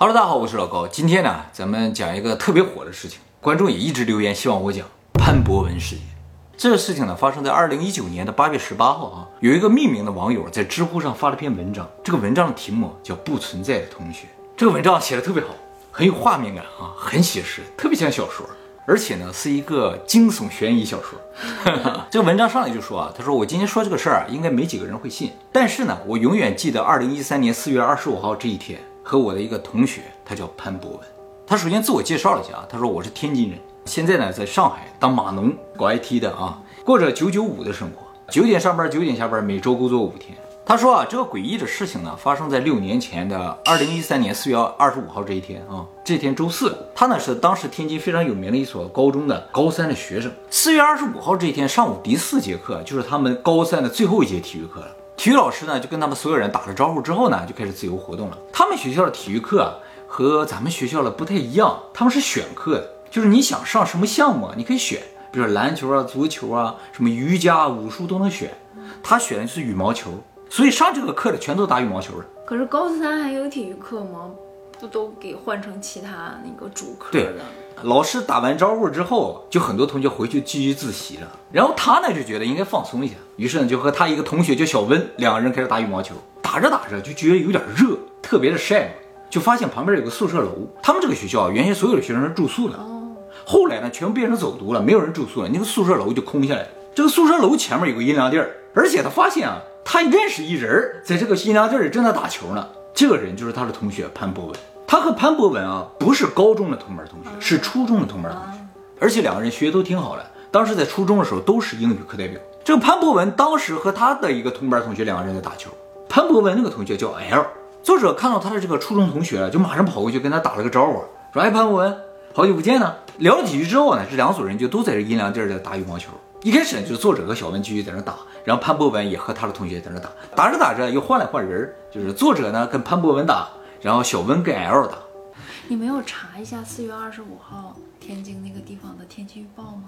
Hello，大家好，我是老高。今天呢，咱们讲一个特别火的事情，观众也一直留言希望我讲潘博文事件。这个事情呢，发生在二零一九年的八月十八号啊，有一个匿名的网友在知乎上发了篇文章，这个文章的题目叫《不存在的同学》。这个文章写的特别好，很有画面感啊，很写实，特别像小说，而且呢是一个惊悚悬疑小说。这个文章上来就说啊，他说我今天说这个事儿啊，应该没几个人会信，但是呢，我永远记得二零一三年四月二十五号这一天。和我的一个同学，他叫潘博文。他首先自我介绍了一下啊，他说我是天津人，现在呢在上海当码农，搞 IT 的啊，过着九九五的生活，九点上班，九点下班，每周工作五天。他说啊，这个诡异的事情呢，发生在六年前的二零一三年四月二十五号这一天啊，这天周四，他呢是当时天津非常有名的一所高中的高三的学生。四月二十五号这一天上午第四节课，就是他们高三的最后一节体育课了。体育老师呢，就跟他们所有人打了招呼之后呢，就开始自由活动了。他们学校的体育课和咱们学校的不太一样，他们是选课的，就是你想上什么项目，你可以选，比如说篮球啊、足球啊、什么瑜伽、武术都能选。他选的是羽毛球，所以上这个课的全都打羽毛球的。可是高三还有体育课吗？不都给换成其他那个主课了？老师打完招呼之后，就很多同学回去继续自习了。然后他呢就觉得应该放松一下，于是呢就和他一个同学叫小温，两个人开始打羽毛球。打着打着就觉得有点热，特别的晒，就发现旁边有个宿舍楼。他们这个学校原先所有的学生是住宿的，后来呢全部变成走读了，没有人住宿了，那个宿舍楼就空下来了。这个宿舍楼前面有个阴凉地儿，而且他发现啊，他认识一人在这个阴凉地儿正在打球呢。这个人就是他的同学潘博文。他和潘博文啊，不是高中的同班同学，是初中的同班同学，而且两个人学习都挺好的。当时在初中的时候都是英语课代表。这个潘博文当时和他的一个同班同学两个人在打球。潘博文那个同学叫 L，作者看到他的这个初中同学，就马上跑过去跟他打了个招呼，说：“哎，潘博文，好久不见呢。”聊了几句之后呢，这两组人就都在这阴凉地儿在 打羽毛球。一开始呢，就是作者和小文继续在那打，然后潘博文也和他的同学在那打。打着打着又换了换人，就是作者呢跟潘博文打。然后小温跟 L 打，你没有查一下四月二十五号天津那个地方的天气预报吗？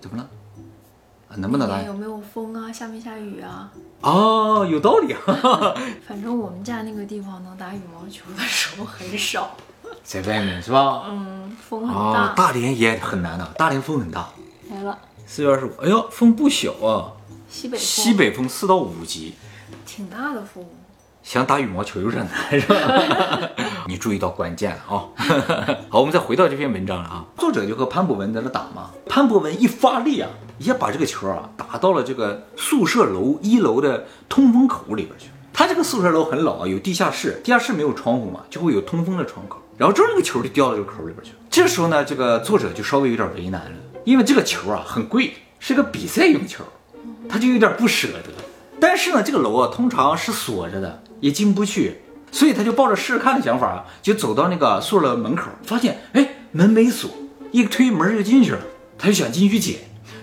怎么了？能不能来？有没有风啊？下没下雨啊？哦，有道理。反正我们家那个地方能打羽毛球的时候很少，在外面是吧？嗯，风很大。大连也很难的，大连风很大。来了。四月二十五，哎呦，风不小啊。西北风。西北风四到五级。挺大的风。想打羽毛球有点难，是吧？你注意到关键了啊！好，我们再回到这篇文章了啊。作者就和潘博文在那打嘛，潘博文一发力啊，一下把这个球啊打到了这个宿舍楼一楼的通风口里边去。他这个宿舍楼很老啊，有地下室，地下室没有窗户嘛，就会有通风的窗口。然后这个球就掉到这个口里边去。这时候呢，这个作者就稍微有点为难了，因为这个球啊很贵，是个比赛用球，他就有点不舍得。但是呢，这个楼啊通常是锁着的。也进不去，所以他就抱着试试看的想法，就走到那个宿舍门口，发现哎门没锁，一推门就进去了。他就想进去捡，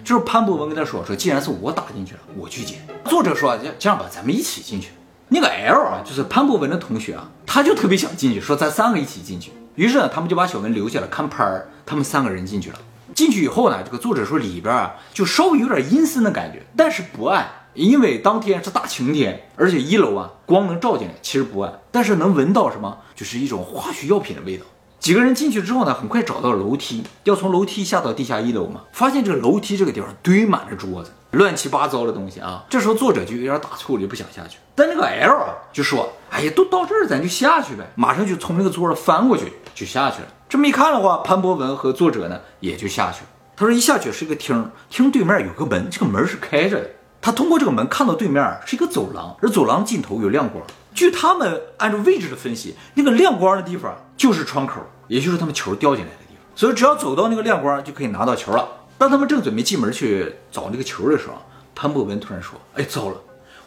这时候潘博文跟他说说，既然是我打进去了，我去捡。作者说这样吧，咱们一起进去。那个 L 啊，就是潘博文的同学啊，他就特别想进去，说咱三个一起进去。于是呢，他们就把小文留下了看拍儿，他们三个人进去了。进去以后呢，这个作者说里边啊就稍微有点阴森的感觉，但是不暗。因为当天是大晴天，而且一楼啊光能照进来，其实不暗，但是能闻到什么？就是一种化学药品的味道。几个人进去之后呢，很快找到楼梯，要从楼梯下到地下一楼嘛。发现这个楼梯这个地方堆满了桌子，乱七八糟的东西啊。这时候作者就有点打怵了，就不想下去。但那个 L 啊就说：“哎呀，都到这儿，咱就下去呗。”马上就从那个桌上翻过去就下去了。这么一看的话，潘博文和作者呢也就下去了。他说一下去是个厅，厅对面有个门，这个门是开着的。他通过这个门看到对面是一个走廊，而走廊尽头有亮光。据他们按照位置的分析，那个亮光的地方就是窗口，也就是他们球掉进来的地方。所以只要走到那个亮光，就可以拿到球了。当他们正准备进门去找那个球的时候，潘博文突然说：“哎，糟了，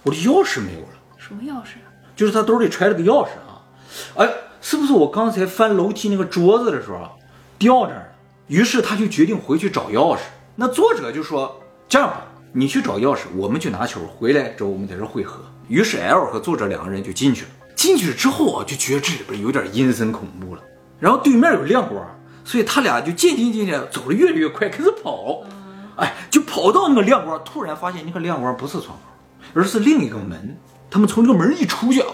我的钥匙没有了。”“什么钥匙？”“就是他兜里揣了个钥匙啊。”“哎，是不是我刚才翻楼梯那个桌子的时候掉这儿了？”于是他就决定回去找钥匙。那作者就说：“这样吧。”你去找钥匙，我们去拿球，回来之后我们在这汇合。于是 L 和作者两个人就进去了。进去之后啊，就觉得这里边有点阴森恐怖了。然后对面有亮光，所以他俩就渐渐渐渐走的越来越快，开始跑。哎，就跑到那个亮光，突然发现那个亮光不是窗口，而是另一个门。他们从这个门一出去啊，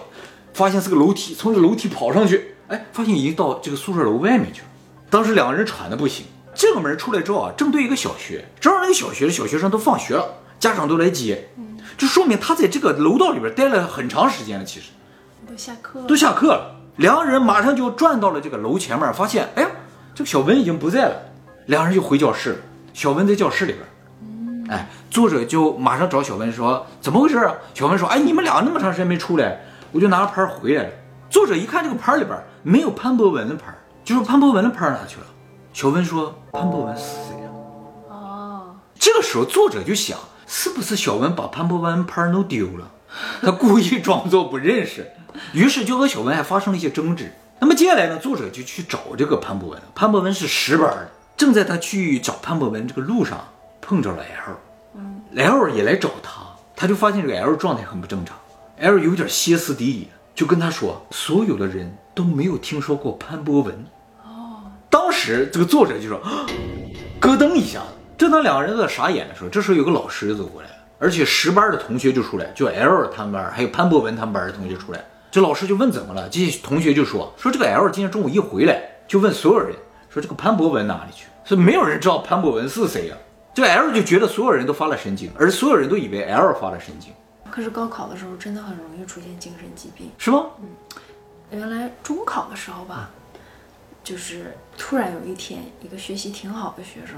发现是个楼梯，从这个楼梯跑上去，哎，发现已经到这个宿舍楼外面去了。当时两个人喘的不行。这个门出来之后啊，正对一个小学，正好那个小学的小学生都放学了，家长都来接，就说明他在这个楼道里边待了很长时间了。其实都下课了，都下课了，两个人马上就转到了这个楼前面，发现，哎呀，这个小文已经不在了，两人就回教室，小文在教室里边。哎，作者就马上找小文说怎么回事啊？小文说，哎，你们俩那么长时间没出来，我就拿了牌回来了。作者一看这个牌里边没有潘博文的牌，就说潘博文的牌哪去了？小文说潘博文是谁呀？哦，这个时候作者就想，是不是小文把潘博文牌弄丢了？他故意装作不认识，于是就和小文还发生了一些争执。那么接下来呢，作者就去找这个潘博文。潘博文是十班的，正在他去找潘博文这个路上。碰着了 L，嗯，L 也来找他，他就发现这个 L 状态很不正常，L 有点歇斯底里，就跟他说，所有的人都没有听说过潘博文。哦，当时这个作者就说，咯噔一下子。正当两个人都在傻眼的时候，这时候有个老师走过来了，而且十班的同学就出来，就 L 他们班还有潘博文他们班的同学出来，这老师就问怎么了，这些同学就说，说这个 L 今天中午一回来就问所有人，说这个潘博文哪里去？所以没有人知道潘博文是谁呀。这 L 就觉得所有人都发了神经，而所有人都以为 L 发了神经。可是高考的时候真的很容易出现精神疾病，是吗？嗯，原来中考的时候吧，就是突然有一天，一个学习挺好的学生，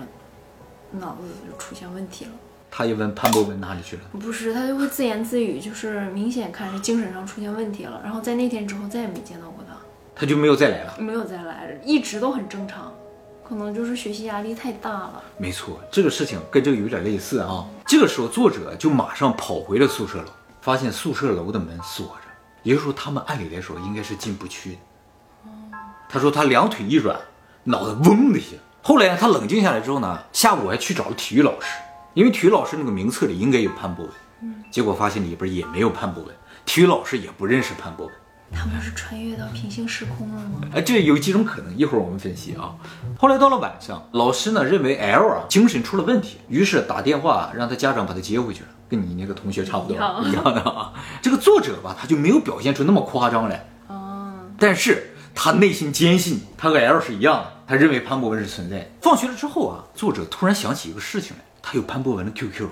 脑子就出现问题了。他一问潘博文哪里去了？不是，他就会自言自语，就是明显看是精神上出现问题了。然后在那天之后再也没见到过他，他就没有再来了，没有再来，一直都很正常。可能就是学习压力太大了。没错，这个事情跟这个有点类似啊。这个时候，作者就马上跑回了宿舍楼，发现宿舍楼的门锁着，也就是说，他们按理来说应该是进不去的。他说他两腿一软，脑袋嗡的一下。后来他冷静下来之后呢，下午还去找了体育老师，因为体育老师那个名册里应该有潘博文，结果发现里边也没有潘博文，体育老师也不认识潘博文。他们是穿越到平行时空了吗？哎，这有几种可能，一会儿我们分析啊。后来到了晚上，老师呢认为 L 啊精神出了问题，于是打电话让他家长把他接回去了，跟你那个同学差不多一样的啊。这个作者吧，他就没有表现出那么夸张来啊，但是他内心坚信他和 L 是一样的，他认为潘博文是存在的。放学了之后啊，作者突然想起一个事情来，他有潘博文的 QQ，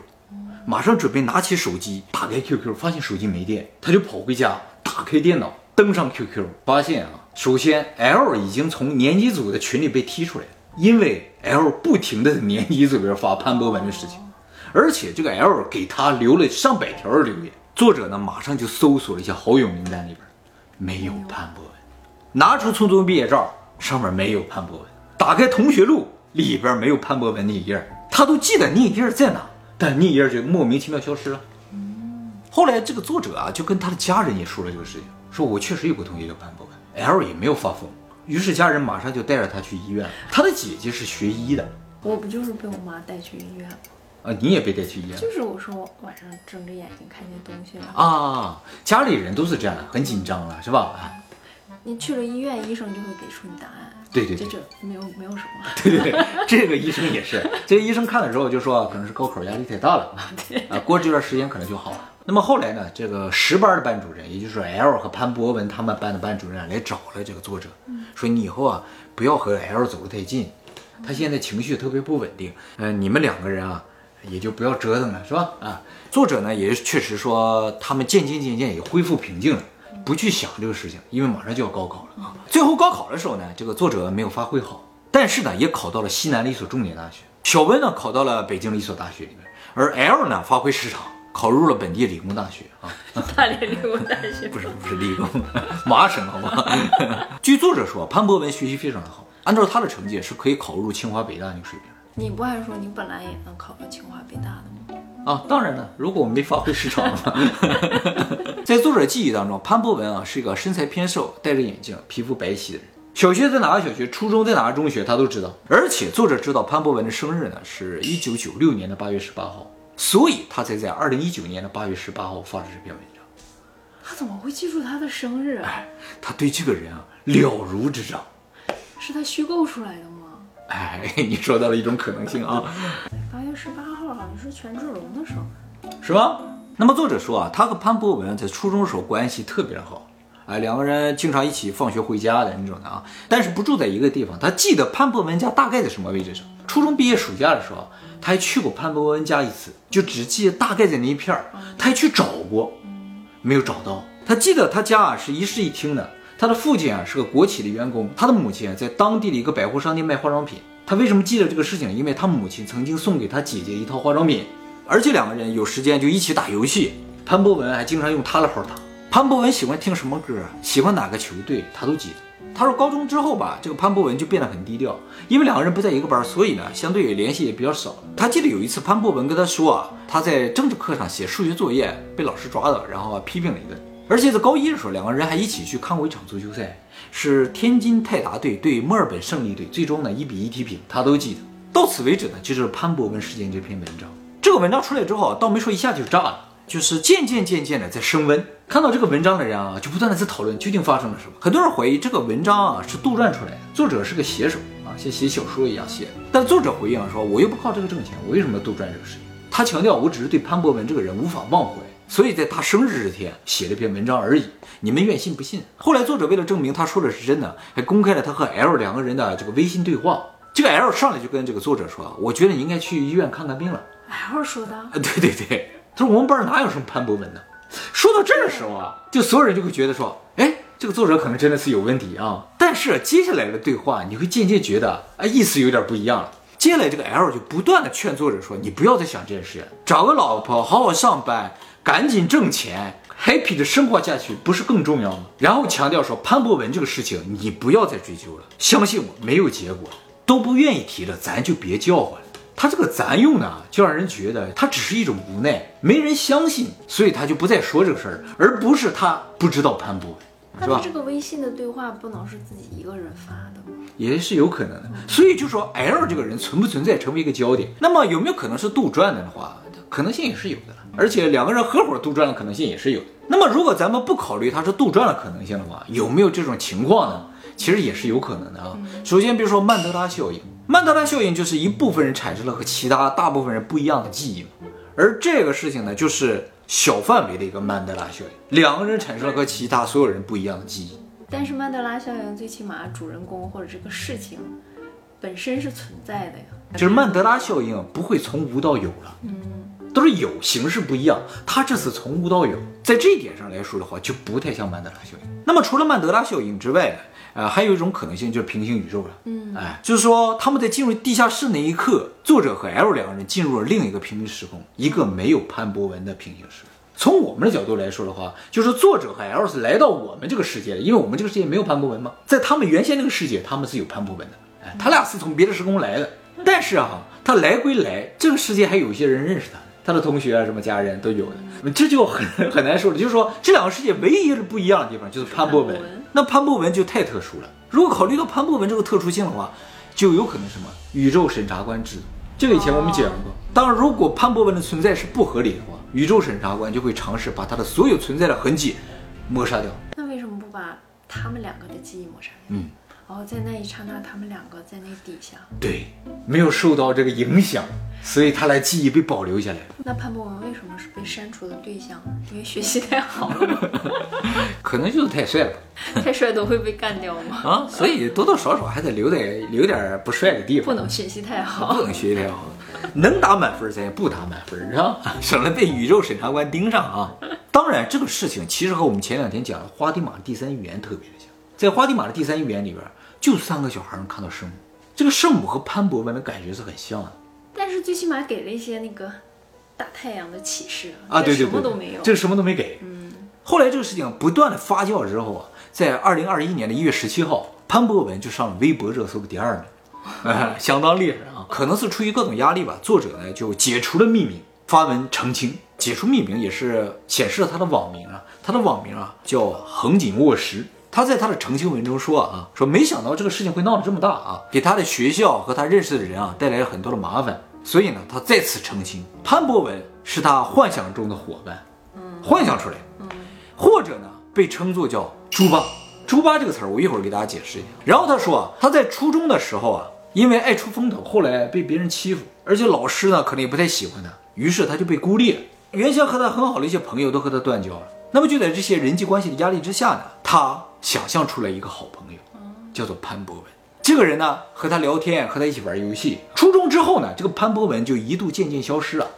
马上准备拿起手机打开 QQ，发现手机没电，他就跑回家打开电脑。登上 QQ，发现啊，首先 L 已经从年级组的群里被踢出来了，因为 L 不停的在年级组里边发潘博文的事情，而且这个 L 给他留了上百条留言。作者呢，马上就搜索了一下好友名单里边，没有潘博文，拿出初中毕业照，上面没有潘博文，打开同学录里边没有潘博文那一页，他都记得那一页在哪，但那一页就莫名其妙消失了。后来这个作者啊，就跟他的家人也说了这个事情。说我确实有个同学叫潘博文，L 也没有发疯，于是家人马上就带着他去医院。他的姐姐是学医的，我不就是被我妈带去医院吗啊？你也被带去医院？就是我说我晚上睁着眼睛看见东西了啊！家里人都是这样的，很紧张了，是吧？啊，你去了医院，医生就会给出你答案。对对对，这没有没有什么。对对对，这个医生也是，这个医生看了之后就说，可能是高考压力太大了啊，过这段时间可能就好了。那么后来呢？这个十班的班主任，也就是 L 和潘博文他们班的班主任来找了这个作者，说你以后啊不要和 L 走得太近，他现在情绪特别不稳定。嗯，你们两个人啊也就不要折腾了，是吧？啊，作者呢也确实说他们渐渐渐渐也恢复平静了，不去想这个事情，因为马上就要高考了啊。最后高考的时候呢，这个作者没有发挥好，但是呢也考到了西南的一所重点大学。小温呢考到了北京的一所大学里面，而 L 呢发挥失常。考入了本地理工大学啊，大连理工大学不是不是理工，麻省好吗？据作者说，潘博文学习非常的好，按照他的成绩是可以考入清华北大那个水平。你不还说你本来也能考到清华北大的吗？啊，当然了，如果我们没发挥失常的话。在作者记忆当中，潘博文啊是一个身材偏瘦、戴着眼镜、皮肤白皙的人。小学在哪个小学，初中在哪个中学，他都知道。而且作者知道潘博文的生日呢，是一九九六年的八月十八号。所以他才在二零一九年的八月十八号发了这篇文章。他怎么会记住他的生日啊？哎，他对这个人啊了如指掌。是他虚构出来的吗？哎，你说到了一种可能性啊。八月十八号好像是权志龙的生日，是吧？那么作者说啊，他和潘博文在初中的时候关系特别好，啊，两个人经常一起放学回家的那种的啊，但是不住在一个地方。他记得潘博文家大概在什么位置上。初中毕业暑假的时候，他还去过潘博文家一次，就只记得大概在那一片儿，他还去找过，没有找到。他记得他家啊是一室一厅的，他的父亲啊是个国企的员工，他的母亲啊在当地的一个百货商店卖化妆品。他为什么记得这个事情？因为他母亲曾经送给他姐姐一套化妆品，而且两个人有时间就一起打游戏。潘博文还经常用他的号打。潘博文喜欢听什么歌，喜欢哪个球队，他都记得。他说高中之后吧，这个潘博文就变得很低调，因为两个人不在一个班，所以呢，相对联系也比较少。他记得有一次潘博文跟他说啊，他在政治课上写数学作业被老师抓到，然后批评了一顿。而且在高一的时候，两个人还一起去看过一场足球赛，是天津泰达队对墨尔本胜利队，最终呢一比一踢平，他都记得。到此为止呢，就是潘博文事件这篇文章。这个文章出来之后，倒没说一下就炸了。就是渐渐渐渐的在升温，看到这个文章的人啊，就不断的在讨论究竟发生了什么。很多人怀疑这个文章啊是杜撰出来的，作者是个写手啊，像写小说一样写。但作者回应说，我又不靠这个挣钱，我为什么要杜撰这个事情？他强调，我只是对潘博文这个人无法忘怀，所以在他生日这天写了一篇文章而已。你们愿信不信？后来作者为了证明他说的是真的，还公开了他和 L 两个人的这个微信对话。这个 L 上来就跟这个作者说，我觉得你应该去医院看看病了。L 说的？啊，对对对。他说：“我们班哪有什么潘博文呢？”说到这儿的时候啊，就所有人就会觉得说：“哎，这个作者可能真的是有问题啊。”但是接下来的对话，你会渐渐觉得啊，意思有点不一样了。接下来这个 L 就不断的劝作者说：“你不要再想这件事，找个老婆，好好上班，赶紧挣钱，happy 的生活下去，不是更重要吗？”然后强调说：“潘博文这个事情，你不要再追究了，相信我，没有结果，都不愿意提了，咱就别叫唤了。”他这个咱用呢，就让人觉得他只是一种无奈，没人相信，所以他就不再说这个事儿，而不是他不知道潘博文，是吧？这个微信的对话不能是自己一个人发的吗？也是有可能的。所以就说 L 这个人存不存在成为一个焦点，那么有没有可能是杜撰的话，可能性也是有的。而且两个人合伙杜撰的可能性也是有的。那么如果咱们不考虑他是杜撰的可能性的话，有没有这种情况呢？其实也是有可能的啊。首先，比如说曼德拉效应。曼德拉效应就是一部分人产生了和其他大部分人不一样的记忆，而这个事情呢，就是小范围的一个曼德拉效应，两个人产生了和其他所有人不一样的记忆。但是曼德拉效应最起码主人公或者这个事情本身是存在的呀，就是曼德拉效应不会从无到有了，嗯，都是有，形式不一样。他这次从无到有，在这一点上来说的话，就不太像曼德拉效应。那么除了曼德拉效应之外呢？啊，还有一种可能性就是平行宇宙了。嗯，哎，就是说他们在进入地下室那一刻，作者和 L 两个人进入了另一个平行时空，一个没有潘博文的平行时空。从我们的角度来说的话，就是作者和 L 是来到我们这个世界的，因为我们这个世界没有潘博文嘛。在他们原先那个世界，他们是有潘博文的。哎，他俩是从别的时空来的。但是啊，他来归来，这个世界还有一些人认识他，他的同学啊，什么家人都有的。这就很 很难说了。就是说，这两个世界唯一的不一样的地方就是潘博文。那潘博文就太特殊了。如果考虑到潘博文这个特殊性的话，就有可能什么宇宙审查官制度。这个以前我们讲过。当如果潘博文的存在是不合理的话，宇宙审查官就会尝试把他的所有存在的痕迹抹杀掉。那为什么不把他们两个的记忆抹杀掉？嗯。哦，在那一刹那，他们两个在那底下，对，没有受到这个影响，所以他来记忆被保留下来。那潘博文为什么是被删除的对象？因为学习太好了吗？可能就是太帅了。太帅都会被干掉吗？啊，所以多多少少还得留点留点不帅的地方。不能学习太好，不能学习太好，能打满分咱也不打满分，是吧？省得被宇宙审查官盯上啊。当然，这个事情其实和我们前两天讲的花地玛第三语言特别的像。在花地玛的第三预言里边。就三个小孩能看到圣母，这个圣母和潘博文的感觉是很像的，但是最起码给了一些那个大太阳的启示啊，对对对，什么都没有，这个什么都没给。嗯，后来这个事情不断的发酵之后啊，在二零二一年的一月十七号，潘博文就上了微博热搜的第二名 相当厉害啊！可能是出于各种压力吧，作者呢就解除了匿名，发文澄清。解除匿名也是显示了他的网名啊，他的网名啊叫横井卧石。他在他的澄清文中说啊，说没想到这个事情会闹得这么大啊，给他的学校和他认识的人啊带来了很多的麻烦，所以呢，他再次澄清，潘博文是他幻想中的伙伴，嗯，幻想出来，嗯，或者呢被称作叫猪八，猪八这个词儿我一会儿给大家解释一下。然后他说啊，他在初中的时候啊，因为爱出风头，后来被别人欺负，而且老师呢可能也不太喜欢他，于是他就被孤立了，原先和他很好的一些朋友都和他断交了。那么就在这些人际关系的压力之下呢，他想象出来一个好朋友，叫做潘博文。这个人呢，和他聊天，和他一起玩游戏。初中之后呢，这个潘博文就一度渐渐消失了。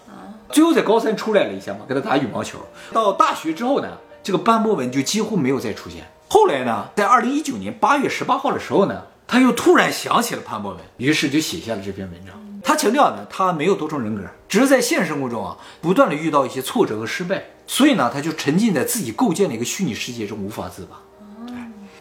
最后在高三出来了一下嘛，跟他打羽毛球。到大学之后呢，这个潘博文就几乎没有再出现。后来呢，在二零一九年八月十八号的时候呢，他又突然想起了潘博文，于是就写下了这篇文章。他强调呢，他没有多重人格，只是在现实生活中啊，不断的遇到一些挫折和失败，所以呢，他就沉浸在自己构建的一个虚拟世界中无法自拔。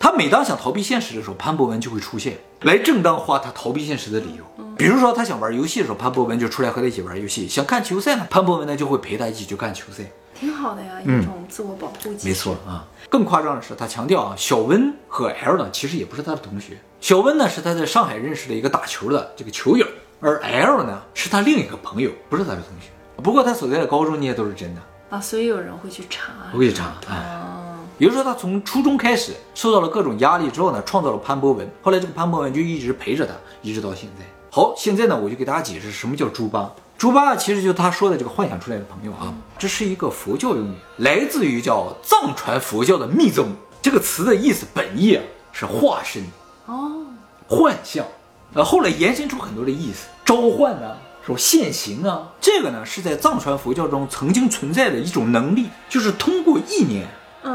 他每当想逃避现实的时候，潘博文就会出现，来正当化他逃避现实的理由。比如说，他想玩游戏的时候，潘博文就出来和他一起玩游戏；想看球赛呢，潘博文呢就会陪他一起去看球赛。挺好的呀，一种自我保护机制。没错啊。更夸张的是，他强调啊，小温和 L 呢其实也不是他的同学。小温呢是他在上海认识的一个打球的这个球友，而 L 呢是他另一个朋友，不是他的同学。不过他所在的高中那些都是真的啊，所以有人会去查，会去查。哎。比如说，他从初中开始受到了各种压力之后呢，创造了潘博文。后来这个潘博文就一直陪着他，一直到现在。好，现在呢，我就给大家解释什么叫猪八。猪八其实就是他说的这个幻想出来的朋友啊，这是一个佛教用语，来自于叫藏传佛教的密宗。这个词的意思本意啊是化身哦，幻象。呃，后来延伸出很多的意思，召唤呢，说现形啊。这个呢是在藏传佛教中曾经存在的一种能力，就是通过意念。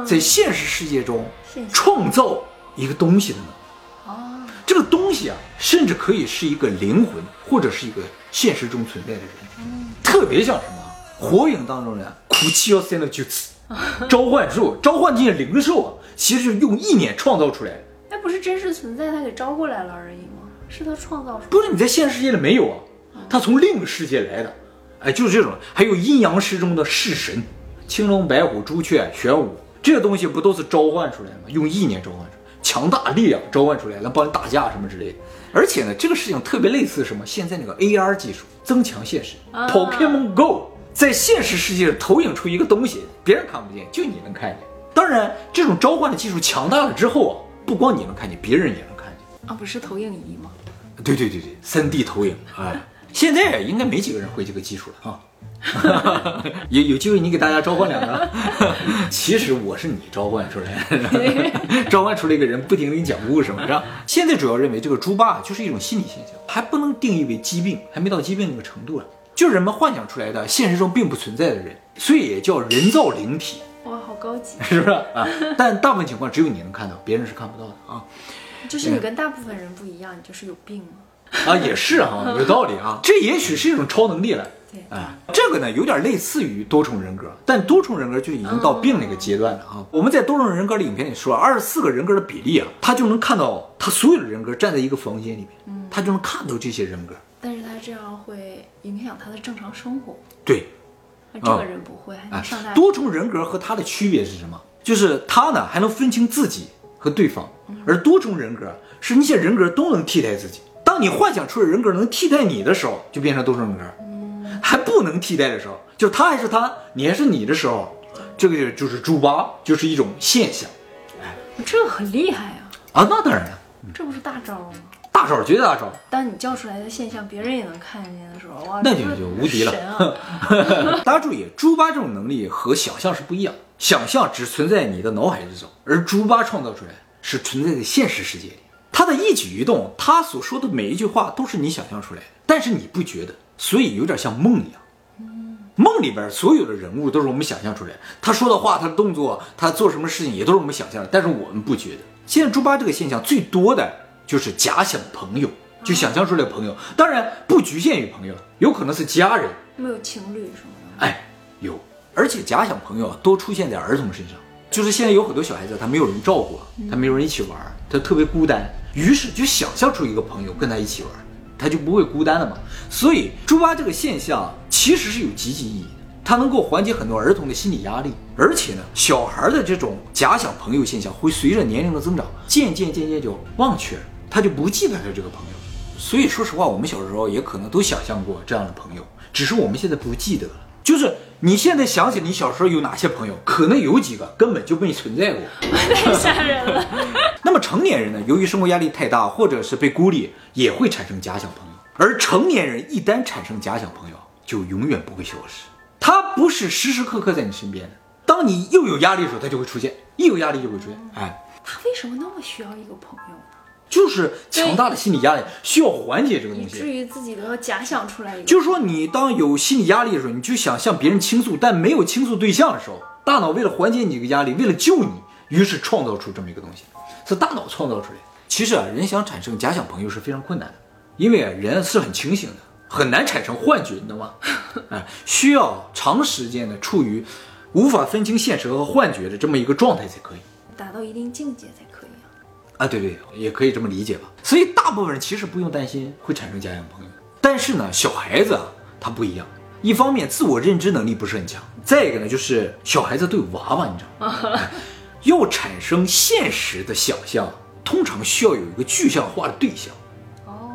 在现实世界中创造一个东西的呢？哦，这个东西啊，甚至可以是一个灵魂，或者是一个现实中存在的人。嗯，特别像什么？火影当中的苦泣要塞的就此召唤术，召唤这些灵兽啊，其实是用意念创造出来的。那不是真实存在，他给招过来了而已吗？是他创造出来？不是你在现实世界里没有啊，他从另一个世界来的。哎，就是这种。还有阴阳师中的式神，青龙、白虎、朱雀、玄武。这个东西不都是召唤出来的吗？用意念召唤出来，强大力量召唤出来，来帮你打架什么之类的。而且呢，这个事情特别类似什么？现在那个 AR 技术，增强现实，Pokemon Go，在现实世界投影出一个东西，别人看不见，就你能看见。当然，这种召唤的技术强大了之后啊，不光你能看见，别人也能看见。啊，不是投影仪吗？对对对对，3D 投影。哎，现在应该没几个人会这个技术了啊。有有机会你给大家召唤两个，其实我是你召唤出来的，召唤出来一个人不停给你讲故事嘛，是吧？现在主要认为这个猪八就是一种心理现象，还不能定义为疾病，还没到疾病那个程度啊，就是人们幻想出来的现实中并不存在的人，所以也叫人造灵体。哇，好高级，是不是啊？但大部分情况只有你能看到，别人是看不到的啊。就是你跟大部分人不一样，你就是有病吗？啊，也是啊，有道理啊，这也许是一种超能力了。哎，这个呢有点类似于多重人格，但多重人格就已经到病那个阶段了啊。我们在多重人格的影片里说，二十四个人格的比例啊，他就能看到他所有的人格站在一个房间里面，他就能看到这些人格。但是他这样会影响他的正常生活。对，这个人不会。哎，多重人格和他的区别是什么？就是他呢还能分清自己和对方，而多重人格是那些人格都能替代自己。当你幻想出的人格能替代你的时候，就变成多重人格。还不能替代的时候，就他还是他，你还是你的时候，这个就是猪八，就是一种现象。哎，这很厉害呀！啊，那当然了，这不是大招吗？大招，绝对大招。当你叫出来的现象别人也能看见的时候，哇，那就就无敌了。大家注意，猪八这种能力和想象是不一样，想象只存在你的脑海之中，而猪八创造出来是存在在现实世界里。他的一举一动，他所说的每一句话都是你想象出来的，但是你不觉得。所以有点像梦一样，梦里边所有的人物都是我们想象出来的，他说的话、他的动作、他做什么事情也都是我们想象的，但是我们不觉得。现在猪八这个现象最多的就是假想朋友，就想象出来朋友，当然不局限于朋友，有可能是家人，没有情侣什么的。哎，有，而且假想朋友多出现在儿童身上，就是现在有很多小孩子他没有人照顾，他没有人一起玩，他特别孤单，于是就想象出一个朋友跟他一起玩。他就不会孤单了嘛，所以猪八这个现象其实是有积极意义的，它能够缓解很多儿童的心理压力，而且呢，小孩的这种假想朋友现象会随着年龄的增长，渐渐渐渐就忘却，他就不记得他这个朋友。所以说实话，我们小时候也可能都想象过这样的朋友，只是我们现在不记得了。就是你现在想起你小时候有哪些朋友，可能有几个根本就没存在过，太吓人了。那么成年人呢？由于生活压力太大，或者是被孤立，也会产生假想朋友。而成年人一旦产生假想朋友，就永远不会消失。他不是时时刻刻在你身边的。当你又有压力的时候，他就会出现，一有压力就会出现。哎，他为什么那么需要一个朋友呢？就是强大的心理压力需要缓解这个东西至。于自己都要假想出来一个。就是说，你当有心理压力的时候，你就想向别人倾诉，但没有倾诉对象的时候，大脑为了缓解你这个压力，为了救你，于是创造出这么一个东西，是大脑创造出来的。其实啊，人想产生假想朋友是非常困难的，因为啊，人是很清醒的，很难产生幻觉，你知道吗？哎，需要长时间的处于无法分清现实和幻觉的这么一个状态才可以。达到一定境界才可以啊。啊，对对，也可以这么理解吧。所以大部分人其实不用担心会产生假想朋友，但是呢，小孩子啊，他不一样。一方面自我认知能力不是很强，再一个呢，就是小孩子对娃娃，你知道吗？哎要产生现实的想象，通常需要有一个具象化的对象，哦，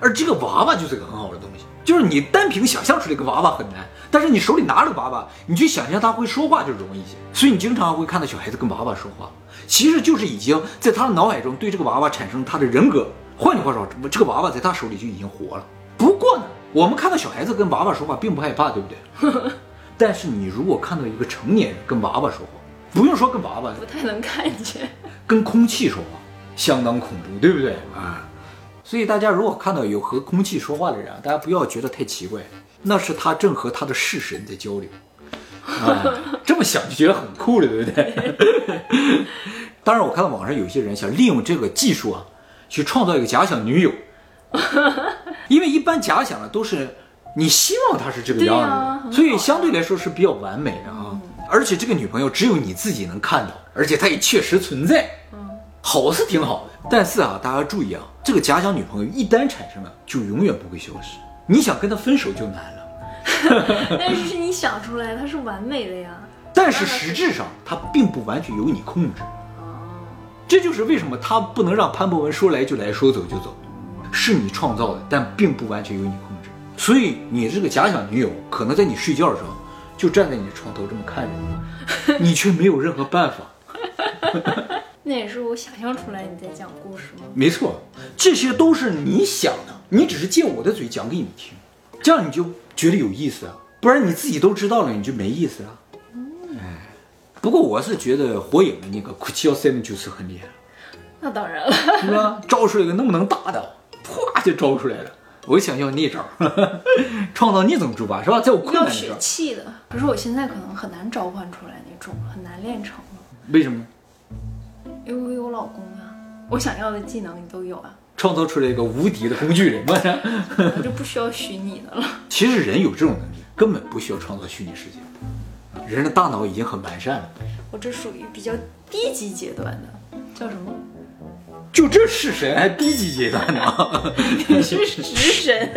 而这个娃娃就是个很好的东西。就是你单凭想象出来一个娃娃很难，但是你手里拿着娃娃，你去想象他会说话就容易一些。所以你经常会看到小孩子跟娃娃说话，其实就是已经在他的脑海中对这个娃娃产生他的人格。换句话说，这个娃娃在他手里就已经活了。不过呢，我们看到小孩子跟娃娃说话并不害怕，对不对？但是你如果看到一个成年人跟娃娃说话，不用说跟娃娃，不太能看见。跟空气说话，相当恐怖，对不对啊？所以大家如果看到有和空气说话的人啊，大家不要觉得太奇怪，那是他正和他的式神在交流。啊，这么想就觉得很酷了，对不对？当然，我看到网上有些人想利用这个技术啊，去创造一个假想女友，因为一般假想的都是你希望她是这个样子的，所以相对来说是比较完美的啊。而且这个女朋友只有你自己能看到，而且她也确实存在。好是挺好的，但是啊，大家注意啊，这个假想女朋友一旦产生了，就永远不会消失。你想跟她分手就难了，但是是你想出来，她是完美的呀。但是实质上她并不完全由你控制。哦，这就是为什么他不能让潘博文说来就来，说走就走，是你创造的，但并不完全由你控制。所以你这个假想女友可能在你睡觉的时候就站在你的床头这么看着你，你却没有任何办法。那也是我想象出来你在讲故事吗？没错，这些都是你想的，你只是借我的嘴讲给你听，这样你就觉得有意思啊，不然你自己都知道了，你就没意思了。哎，不过我是觉得火影的那个库奇奥塞姆就是很厉害，那当然了。是吧？招出来一个那么能打的，啪就招出来了。我想要那招，创造那种猪吧是吧？在我困要血难的时候，气的，可是我现在可能很难召唤出来那种，很难练成了，为什么呢？因为我有老公啊，我想要的技能你都有啊，创造出来一个无敌的工具人嘛？我就不需要虚拟的了。其实人有这种能力，根本不需要创造虚拟世界，人的大脑已经很完善了。我这属于比较低级阶段的，叫什么？就这是神还低级阶段呢？你是食神。